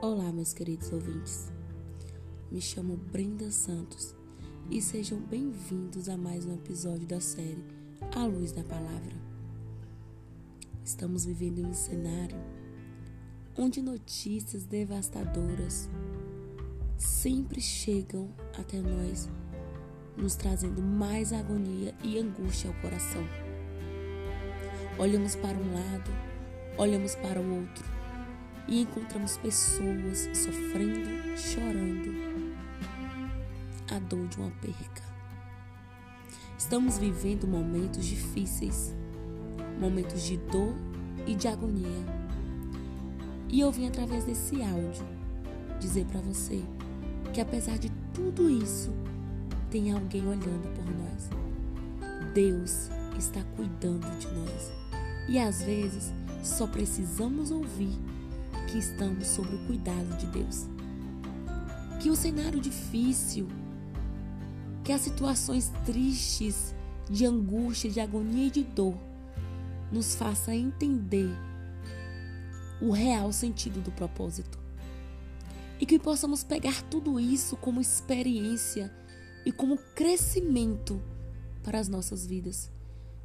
Olá, meus queridos ouvintes. Me chamo Brenda Santos e sejam bem-vindos a mais um episódio da série A Luz da Palavra. Estamos vivendo um cenário onde notícias devastadoras sempre chegam até nós, nos trazendo mais agonia e angústia ao coração. Olhamos para um lado, olhamos para o outro e encontramos pessoas sofrendo, chorando a dor de uma perca. Estamos vivendo momentos difíceis, momentos de dor e de agonia. E eu vim através desse áudio dizer para você que apesar de tudo isso, tem alguém olhando por nós. Deus está cuidando de nós. E às vezes só precisamos ouvir que estamos sob o cuidado de Deus. Que o cenário difícil, que as situações tristes, de angústia, de agonia e de dor, nos faça entender o real sentido do propósito. E que possamos pegar tudo isso como experiência e como crescimento para as nossas vidas.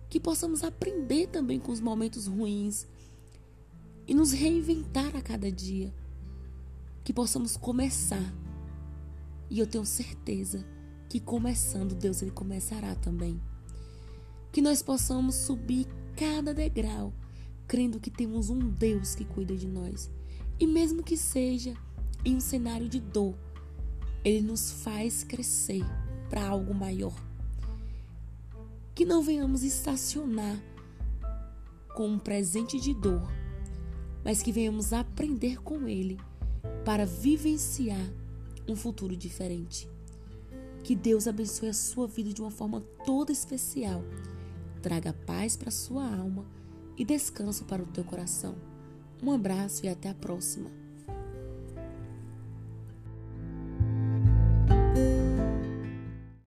Que possamos aprender também com os momentos ruins, e nos reinventar a cada dia. Que possamos começar. E eu tenho certeza que começando, Deus ele começará também. Que nós possamos subir cada degrau, crendo que temos um Deus que cuida de nós. E mesmo que seja em um cenário de dor, ele nos faz crescer para algo maior. Que não venhamos estacionar com um presente de dor mas que venhamos aprender com Ele para vivenciar um futuro diferente. Que Deus abençoe a sua vida de uma forma toda especial. Traga paz para a sua alma e descanso para o teu coração. Um abraço e até a próxima.